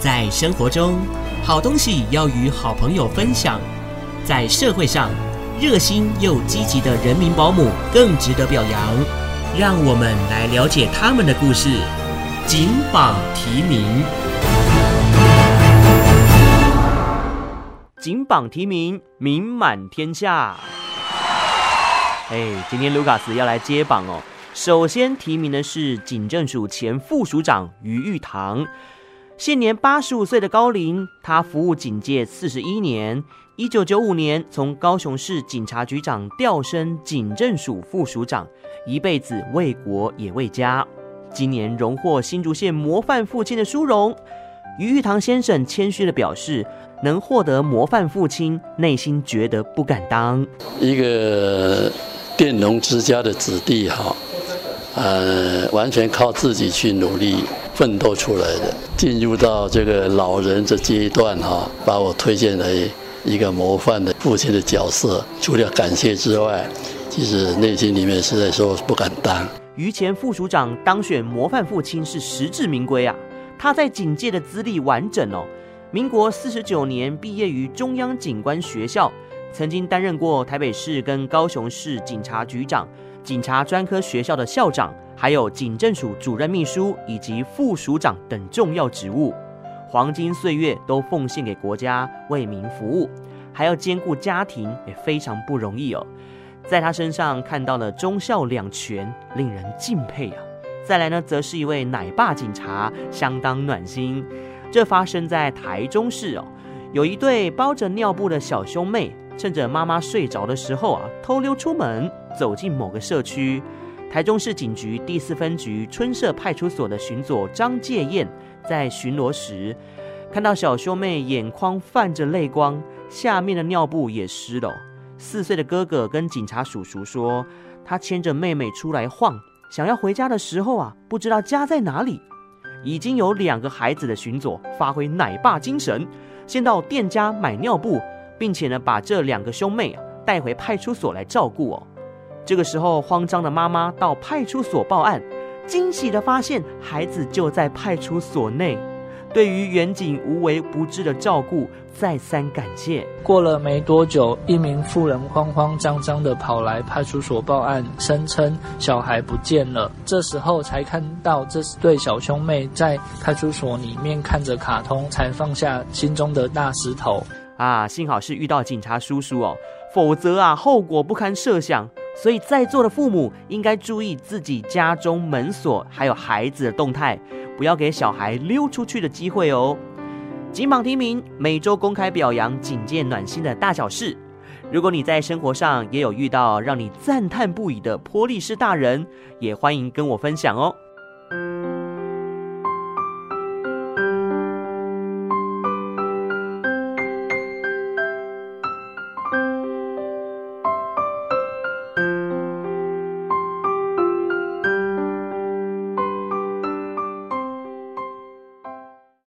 在生活中，好东西要与好朋友分享；在社会上，热心又积极的人民保姆更值得表扬。让我们来了解他们的故事。金榜题名，金榜题名，名满天下。哎，今天卢卡斯要来接榜哦。首先提名的是警政署前副署长于玉堂，现年八十五岁的高龄，他服务警界四十一年。一九九五年从高雄市警察局长调升警政署副署长，一辈子为国也为家。今年荣获新竹县模范父亲的殊荣。于玉堂先生谦虚的表示，能获得模范父亲，内心觉得不敢当。一个佃农之家的子弟哈。呃，完全靠自己去努力奋斗出来的，进入到这个老人这阶段哈，把我推荐为一个模范的父亲的角色。除了感谢之外，其实内心里面实在说不敢当。于前副署长当选模范父亲是实至名归啊！他在警界的资历完整哦，民国四十九年毕业于中央警官学校，曾经担任过台北市跟高雄市警察局长。警察专科学校的校长，还有警政署主任秘书以及副署长等重要职务，黄金岁月都奉献给国家，为民服务，还要兼顾家庭，也非常不容易哦。在他身上看到了忠孝两全，令人敬佩啊。再来呢，则是一位奶爸警察，相当暖心。这发生在台中市哦，有一对包着尿布的小兄妹。趁着妈妈睡着的时候啊，偷溜出门，走进某个社区。台中市警局第四分局春社派出所的巡佐张介燕在巡逻时，看到小兄妹眼眶泛着泪光，下面的尿布也湿了。四岁的哥哥跟警察叔叔说，他牵着妹妹出来晃，想要回家的时候啊，不知道家在哪里。已经有两个孩子的巡佐发挥奶爸精神，先到店家买尿布。并且呢，把这两个兄妹啊带回派出所来照顾哦。这个时候，慌张的妈妈到派出所报案，惊喜的发现孩子就在派出所内。对于远景无微不至的照顾，再三感谢。过了没多久，一名妇人慌慌张张地跑来派出所报案，声称小孩不见了。这时候才看到这对小兄妹在派出所里面看着卡通，才放下心中的大石头。啊，幸好是遇到警察叔叔哦，否则啊，后果不堪设想。所以在座的父母应该注意自己家中门锁还有孩子的动态，不要给小孩溜出去的机会哦。金榜题名，每周公开表扬警戒暖心的大小事。如果你在生活上也有遇到让你赞叹不已的泼力士大人，也欢迎跟我分享哦。